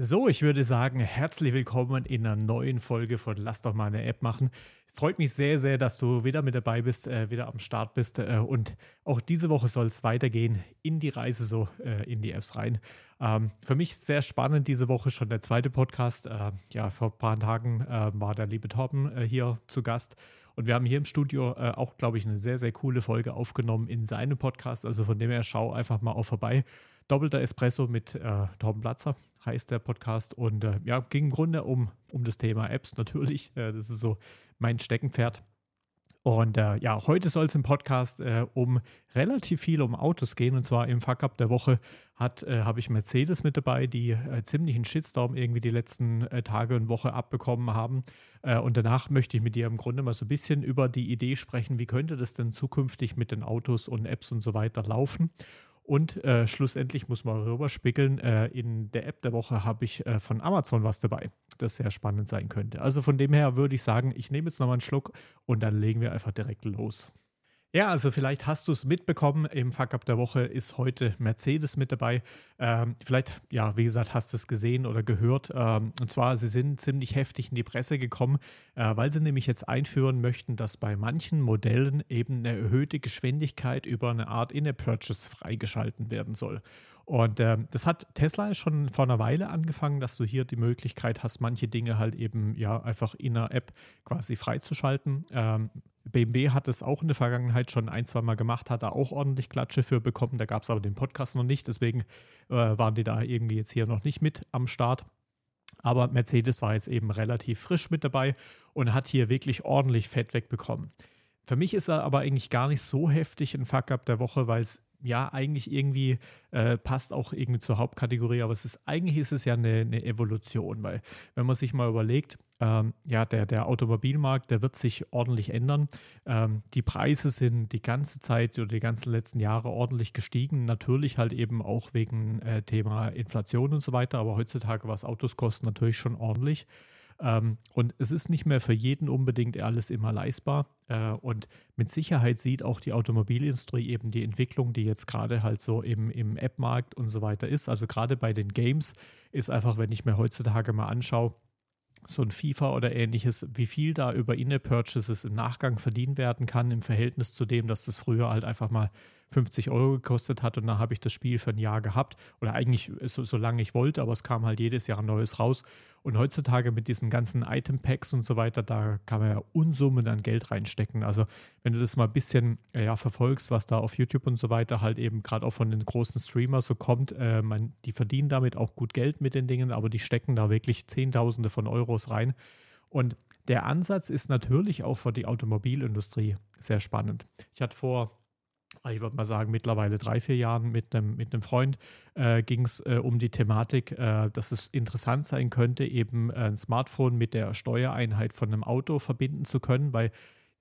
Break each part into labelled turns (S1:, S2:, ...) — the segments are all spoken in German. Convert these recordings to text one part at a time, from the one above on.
S1: So, ich würde sagen, herzlich willkommen in einer neuen Folge von Lass doch mal eine App machen. Freut mich sehr, sehr, dass du wieder mit dabei bist, äh, wieder am Start bist. Äh, und auch diese Woche soll es weitergehen in die Reise so äh, in die Apps rein. Ähm, für mich sehr spannend diese Woche schon der zweite Podcast. Äh, ja, vor ein paar Tagen äh, war der liebe Torben äh, hier zu Gast. Und wir haben hier im Studio auch, glaube ich, eine sehr, sehr coole Folge aufgenommen in seinem Podcast. Also von dem her schau einfach mal auch vorbei. Doppelter Espresso mit Torben Platzer heißt der Podcast. Und äh, ja, ging im Grunde um, um das Thema Apps natürlich. Äh, das ist so mein Steckenpferd. Und äh, ja, heute soll es im Podcast äh, um relativ viel um Autos gehen. Und zwar im Fuck-Up der Woche äh, habe ich Mercedes mit dabei, die äh, ziemlichen Shitstorm irgendwie die letzten äh, Tage und Woche abbekommen haben. Äh, und danach möchte ich mit dir im Grunde mal so ein bisschen über die Idee sprechen, wie könnte das denn zukünftig mit den Autos und Apps und so weiter laufen. Und äh, schlussendlich muss man rüberspickeln. Äh, in der App der Woche habe ich äh, von Amazon was dabei, das sehr spannend sein könnte. Also von dem her würde ich sagen, ich nehme jetzt nochmal einen Schluck und dann legen wir einfach direkt los. Ja, also vielleicht hast du es mitbekommen, im Fuck-Up der Woche ist heute Mercedes mit dabei. Ähm, vielleicht, ja, wie gesagt, hast du es gesehen oder gehört. Ähm, und zwar, sie sind ziemlich heftig in die Presse gekommen, äh, weil sie nämlich jetzt einführen möchten, dass bei manchen Modellen eben eine erhöhte Geschwindigkeit über eine Art In-App-Purchase freigeschalten werden soll. Und äh, das hat Tesla schon vor einer Weile angefangen, dass du hier die Möglichkeit hast, manche Dinge halt eben ja einfach in einer App quasi freizuschalten. Ähm, BMW hat es auch in der Vergangenheit schon ein, zwei Mal gemacht, hat da auch ordentlich Klatsche für bekommen. Da gab es aber den Podcast noch nicht, deswegen äh, waren die da irgendwie jetzt hier noch nicht mit am Start. Aber Mercedes war jetzt eben relativ frisch mit dabei und hat hier wirklich ordentlich Fett wegbekommen. Für mich ist er aber eigentlich gar nicht so heftig ein Fuck-up der Woche, weil es ja, eigentlich irgendwie äh, passt auch irgendwie zur Hauptkategorie, aber es ist eigentlich ist es ja eine, eine Evolution, weil wenn man sich mal überlegt, ähm, ja, der, der Automobilmarkt, der wird sich ordentlich ändern. Ähm, die Preise sind die ganze Zeit oder die ganzen letzten Jahre ordentlich gestiegen. Natürlich halt eben auch wegen äh, Thema Inflation und so weiter, aber heutzutage, was Autos kosten, natürlich schon ordentlich. Ähm, und es ist nicht mehr für jeden unbedingt alles immer leistbar. Äh, und mit Sicherheit sieht auch die Automobilindustrie eben die Entwicklung, die jetzt gerade halt so im, im App-Markt und so weiter ist. Also gerade bei den Games ist einfach, wenn ich mir heutzutage mal anschaue, so ein FIFA oder ähnliches, wie viel da über In-App-Purchases im Nachgang verdient werden kann im Verhältnis zu dem, dass das früher halt einfach mal 50 Euro gekostet hat und dann habe ich das Spiel für ein Jahr gehabt oder eigentlich so, so lange ich wollte, aber es kam halt jedes Jahr ein neues raus und heutzutage mit diesen ganzen Item-Packs und so weiter, da kann man ja Unsummen an Geld reinstecken. Also wenn du das mal ein bisschen ja, verfolgst, was da auf YouTube und so weiter halt eben gerade auch von den großen Streamers so kommt, äh, man, die verdienen damit auch gut Geld mit den Dingen, aber die stecken da wirklich Zehntausende von Euros rein. Und der Ansatz ist natürlich auch für die Automobilindustrie sehr spannend. Ich hatte vor ich würde mal sagen, mittlerweile drei, vier Jahren mit einem, mit einem Freund äh, ging es äh, um die Thematik, äh, dass es interessant sein könnte, eben ein Smartphone mit der Steuereinheit von einem Auto verbinden zu können, weil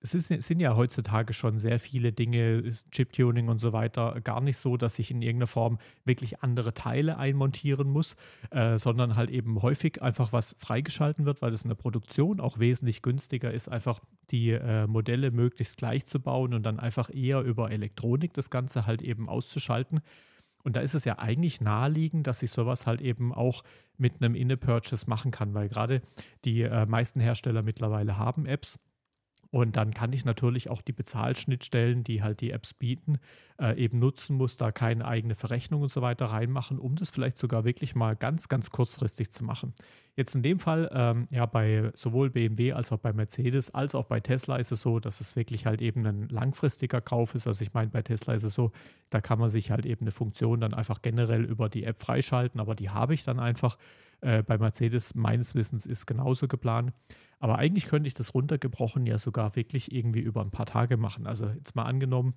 S1: es ist, sind ja heutzutage schon sehr viele Dinge, Chip-Tuning und so weiter, gar nicht so, dass ich in irgendeiner Form wirklich andere Teile einmontieren muss, äh, sondern halt eben häufig einfach was freigeschalten wird, weil es in der Produktion auch wesentlich günstiger ist, einfach die äh, Modelle möglichst gleich zu bauen und dann einfach eher über Elektronik das Ganze halt eben auszuschalten. Und da ist es ja eigentlich naheliegend, dass ich sowas halt eben auch mit einem In-Purchase machen kann, weil gerade die äh, meisten Hersteller mittlerweile haben Apps und dann kann ich natürlich auch die Bezahlschnittstellen, die halt die Apps bieten, äh, eben nutzen, muss da keine eigene Verrechnung und so weiter reinmachen, um das vielleicht sogar wirklich mal ganz, ganz kurzfristig zu machen. Jetzt in dem Fall, ähm, ja, bei sowohl BMW als auch bei Mercedes als auch bei Tesla ist es so, dass es wirklich halt eben ein langfristiger Kauf ist. Also ich meine, bei Tesla ist es so, da kann man sich halt eben eine Funktion dann einfach generell über die App freischalten, aber die habe ich dann einfach. Äh, bei Mercedes meines Wissens ist genauso geplant. Aber eigentlich könnte ich das runtergebrochen ja sogar wirklich irgendwie über ein paar Tage machen. Also jetzt mal angenommen,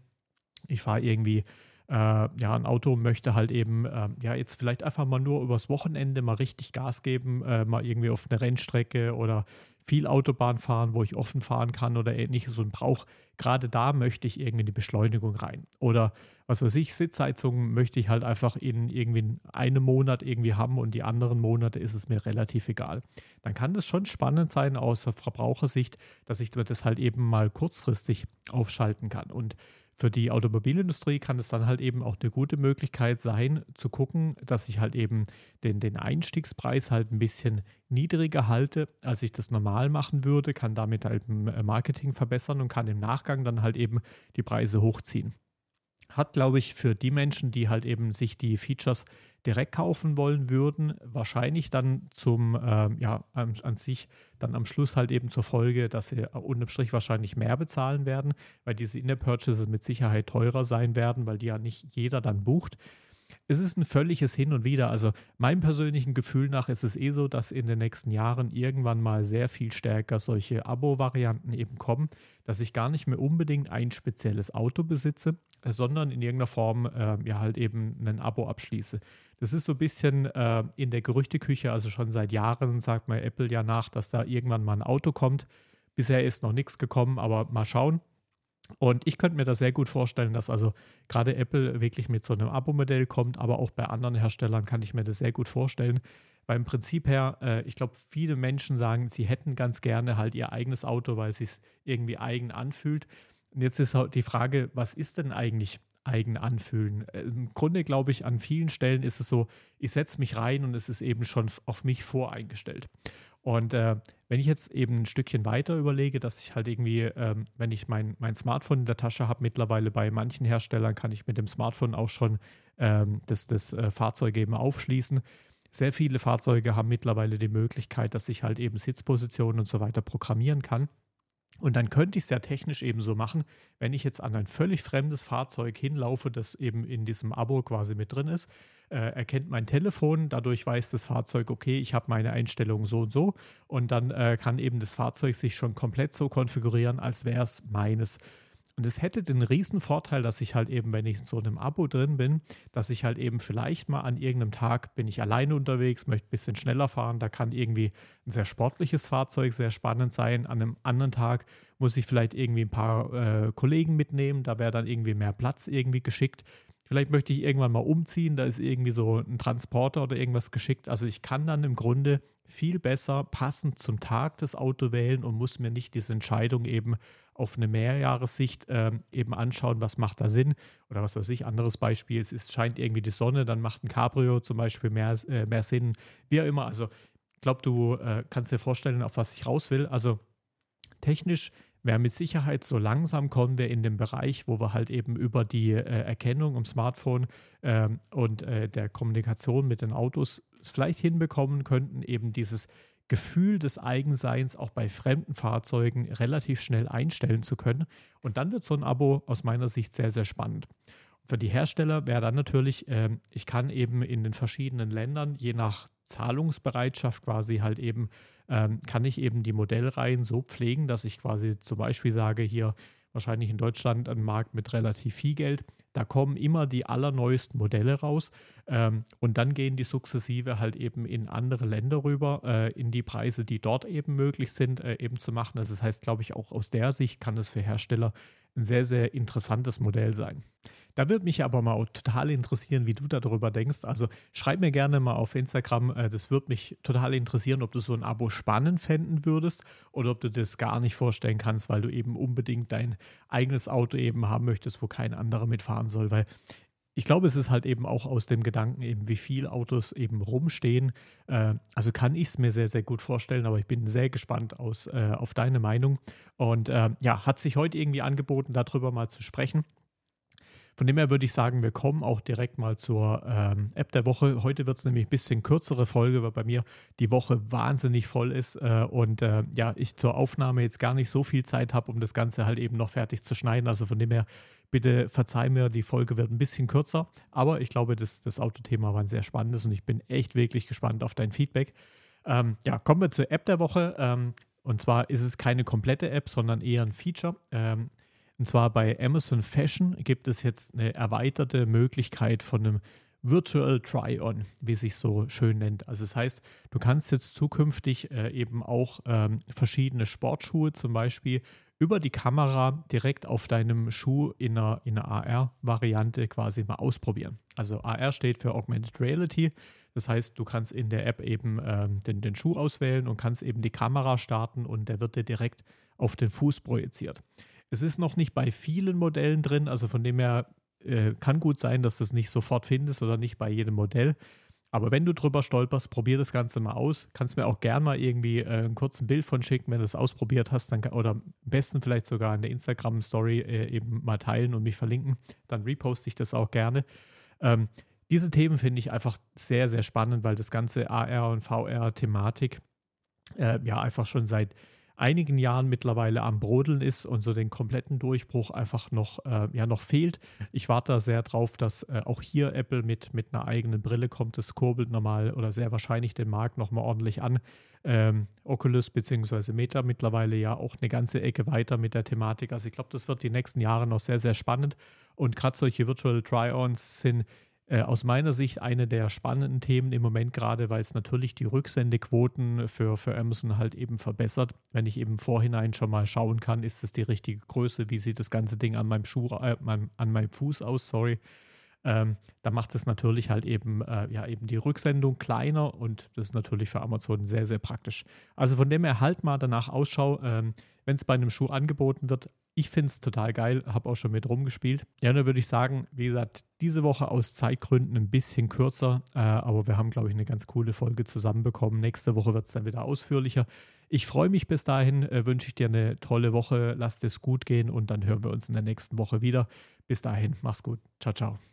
S1: ich fahre irgendwie äh, ja, ein Auto möchte halt eben, äh, ja, jetzt vielleicht einfach mal nur übers Wochenende mal richtig Gas geben, äh, mal irgendwie auf eine Rennstrecke oder viel Autobahn fahren, wo ich offen fahren kann oder ähnliches und brauche, gerade da möchte ich irgendwie die Beschleunigung rein. Oder was weiß ich, Sitzheizung möchte ich halt einfach in irgendwie einem Monat irgendwie haben und die anderen Monate ist es mir relativ egal. Dann kann das schon spannend sein aus Verbrauchersicht, dass ich das halt eben mal kurzfristig aufschalten kann. Und für die Automobilindustrie kann es dann halt eben auch eine gute Möglichkeit sein, zu gucken, dass ich halt eben den, den Einstiegspreis halt ein bisschen niedriger halte, als ich das normal machen würde, kann damit halt äh, Marketing verbessern und kann im Nachgang dann halt eben die Preise hochziehen hat, glaube ich, für die Menschen, die halt eben sich die Features direkt kaufen wollen würden, wahrscheinlich dann zum, ähm, ja, an, an, sich dann am Schluss halt eben zur Folge, dass sie unterm Strich wahrscheinlich mehr bezahlen werden, weil diese In-App-Purchases mit Sicherheit teurer sein werden, weil die ja nicht jeder dann bucht es ist ein völliges Hin und Wieder. Also meinem persönlichen Gefühl nach ist es eh so, dass in den nächsten Jahren irgendwann mal sehr viel stärker solche Abo-Varianten eben kommen, dass ich gar nicht mehr unbedingt ein spezielles Auto besitze, äh, sondern in irgendeiner Form äh, ja halt eben ein Abo abschließe. Das ist so ein bisschen äh, in der Gerüchteküche, also schon seit Jahren sagt mal Apple ja nach, dass da irgendwann mal ein Auto kommt. Bisher ist noch nichts gekommen, aber mal schauen. Und ich könnte mir das sehr gut vorstellen, dass also gerade Apple wirklich mit so einem Abo-Modell kommt, aber auch bei anderen Herstellern kann ich mir das sehr gut vorstellen. Weil im Prinzip her, äh, ich glaube, viele Menschen sagen, sie hätten ganz gerne halt ihr eigenes Auto, weil es sich irgendwie eigen anfühlt. Und jetzt ist halt die Frage, was ist denn eigentlich eigen anfühlen? Äh, Im Grunde glaube ich, an vielen Stellen ist es so, ich setze mich rein und es ist eben schon auf mich voreingestellt. Und äh, wenn ich jetzt eben ein Stückchen weiter überlege, dass ich halt irgendwie, ähm, wenn ich mein, mein Smartphone in der Tasche habe, mittlerweile bei manchen Herstellern kann ich mit dem Smartphone auch schon ähm, das, das äh, Fahrzeug eben aufschließen. Sehr viele Fahrzeuge haben mittlerweile die Möglichkeit, dass ich halt eben Sitzpositionen und so weiter programmieren kann. Und dann könnte ich es ja technisch eben so machen, wenn ich jetzt an ein völlig fremdes Fahrzeug hinlaufe, das eben in diesem Abo quasi mit drin ist, äh, erkennt mein Telefon, dadurch weiß das Fahrzeug, okay, ich habe meine Einstellungen so und so und dann äh, kann eben das Fahrzeug sich schon komplett so konfigurieren, als wäre es meines. Und es hätte den riesen Vorteil, dass ich halt eben, wenn ich in so einem Abo drin bin, dass ich halt eben vielleicht mal an irgendeinem Tag bin ich alleine unterwegs, möchte ein bisschen schneller fahren, da kann irgendwie ein sehr sportliches Fahrzeug sehr spannend sein. An einem anderen Tag muss ich vielleicht irgendwie ein paar äh, Kollegen mitnehmen, da wäre dann irgendwie mehr Platz irgendwie geschickt. Vielleicht möchte ich irgendwann mal umziehen, da ist irgendwie so ein Transporter oder irgendwas geschickt. Also ich kann dann im Grunde viel besser passend zum Tag das Auto wählen und muss mir nicht diese Entscheidung eben auf eine Mehrjahressicht äh, eben anschauen, was macht da Sinn. Oder was weiß ich, anderes Beispiel, es ist, scheint irgendwie die Sonne, dann macht ein Cabrio zum Beispiel mehr, äh, mehr Sinn, wie auch immer. Also ich glaube, du äh, kannst dir vorstellen, auf was ich raus will. Also technisch wäre mit Sicherheit so langsam wir in den Bereich, wo wir halt eben über die äh, Erkennung im Smartphone ähm, und äh, der Kommunikation mit den Autos vielleicht hinbekommen könnten, eben dieses Gefühl des Eigenseins auch bei fremden Fahrzeugen relativ schnell einstellen zu können. Und dann wird so ein Abo aus meiner Sicht sehr, sehr spannend. Für die Hersteller wäre dann natürlich, äh, ich kann eben in den verschiedenen Ländern, je nach Zahlungsbereitschaft quasi halt eben, ähm, kann ich eben die Modellreihen so pflegen, dass ich quasi zum Beispiel sage, hier wahrscheinlich in Deutschland ein Markt mit relativ viel Geld. Da kommen immer die allerneuesten Modelle raus ähm, und dann gehen die sukzessive halt eben in andere Länder rüber, äh, in die Preise, die dort eben möglich sind, äh, eben zu machen. Also das heißt, glaube ich, auch aus der Sicht kann es für Hersteller ein sehr, sehr interessantes Modell sein. Da würde mich aber mal total interessieren, wie du darüber denkst. Also schreib mir gerne mal auf Instagram. Äh, das würde mich total interessieren, ob du so ein Abo spannend fänden würdest oder ob du das gar nicht vorstellen kannst, weil du eben unbedingt dein eigenes Auto eben haben möchtest, wo kein anderer mitfahren soll. Weil ich glaube, es ist halt eben auch aus dem Gedanken, eben wie viele Autos eben rumstehen. Äh, also kann ich es mir sehr, sehr gut vorstellen, aber ich bin sehr gespannt aus, äh, auf deine Meinung. Und ja, hat sich heute irgendwie angeboten, darüber mal zu sprechen. Von dem her würde ich sagen, wir kommen auch direkt mal zur ähm, App der Woche. Heute wird es nämlich ein bisschen kürzere Folge, weil bei mir die Woche wahnsinnig voll ist äh, und äh, ja, ich zur Aufnahme jetzt gar nicht so viel Zeit habe, um das Ganze halt eben noch fertig zu schneiden. Also von dem her, bitte verzeih mir, die Folge wird ein bisschen kürzer, aber ich glaube, das, das Autothema war ein sehr spannendes und ich bin echt wirklich gespannt auf dein Feedback. Ähm, ja, kommen wir zur App der Woche. Ähm, und zwar ist es keine komplette App, sondern eher ein Feature. Ähm, und zwar bei Amazon Fashion gibt es jetzt eine erweiterte Möglichkeit von einem Virtual Try-On, wie sich so schön nennt. Also das heißt, du kannst jetzt zukünftig äh, eben auch ähm, verschiedene Sportschuhe zum Beispiel über die Kamera direkt auf deinem Schuh in einer, in einer AR-Variante quasi mal ausprobieren. Also AR steht für Augmented Reality. Das heißt, du kannst in der App eben ähm, den, den Schuh auswählen und kannst eben die Kamera starten und der wird dir direkt auf den Fuß projiziert. Es ist noch nicht bei vielen Modellen drin, also von dem her äh, kann gut sein, dass du es nicht sofort findest oder nicht bei jedem Modell. Aber wenn du drüber stolperst, probier das Ganze mal aus. Kannst mir auch gern mal irgendwie äh, ein kurzes Bild von schicken, wenn du es ausprobiert hast, dann, oder am besten vielleicht sogar in der Instagram-Story äh, eben mal teilen und mich verlinken. Dann reposte ich das auch gerne. Ähm, diese Themen finde ich einfach sehr, sehr spannend, weil das ganze AR und VR-Thematik äh, ja einfach schon seit einigen Jahren mittlerweile am Brodeln ist und so den kompletten Durchbruch einfach noch, äh, ja, noch fehlt. Ich warte da sehr drauf, dass äh, auch hier Apple mit, mit einer eigenen Brille kommt. Das kurbelt normal oder sehr wahrscheinlich den Markt nochmal ordentlich an. Ähm, Oculus bzw. Meta mittlerweile ja auch eine ganze Ecke weiter mit der Thematik. Also ich glaube, das wird die nächsten Jahre noch sehr, sehr spannend. Und gerade solche Virtual Try-Ons sind äh, aus meiner Sicht eine der spannenden Themen im Moment gerade, weil es natürlich die Rücksendequoten für, für Amazon halt eben verbessert. Wenn ich eben vorhinein schon mal schauen kann, ist es die richtige Größe, wie sieht das ganze Ding an meinem Schuh, äh, meinem, an meinem Fuß aus, sorry. Ähm, da macht es natürlich halt eben, äh, ja, eben die Rücksendung kleiner und das ist natürlich für Amazon sehr, sehr praktisch. Also von dem her halt mal danach Ausschau, ähm, wenn es bei einem Schuh angeboten wird, ich finde es total geil, habe auch schon mit rumgespielt. Ja, dann würde ich sagen, wie gesagt, diese Woche aus Zeitgründen ein bisschen kürzer, äh, aber wir haben, glaube ich, eine ganz coole Folge zusammenbekommen. Nächste Woche wird es dann wieder ausführlicher. Ich freue mich bis dahin, äh, wünsche ich dir eine tolle Woche, lass es gut gehen und dann hören wir uns in der nächsten Woche wieder. Bis dahin, mach's gut. Ciao, ciao.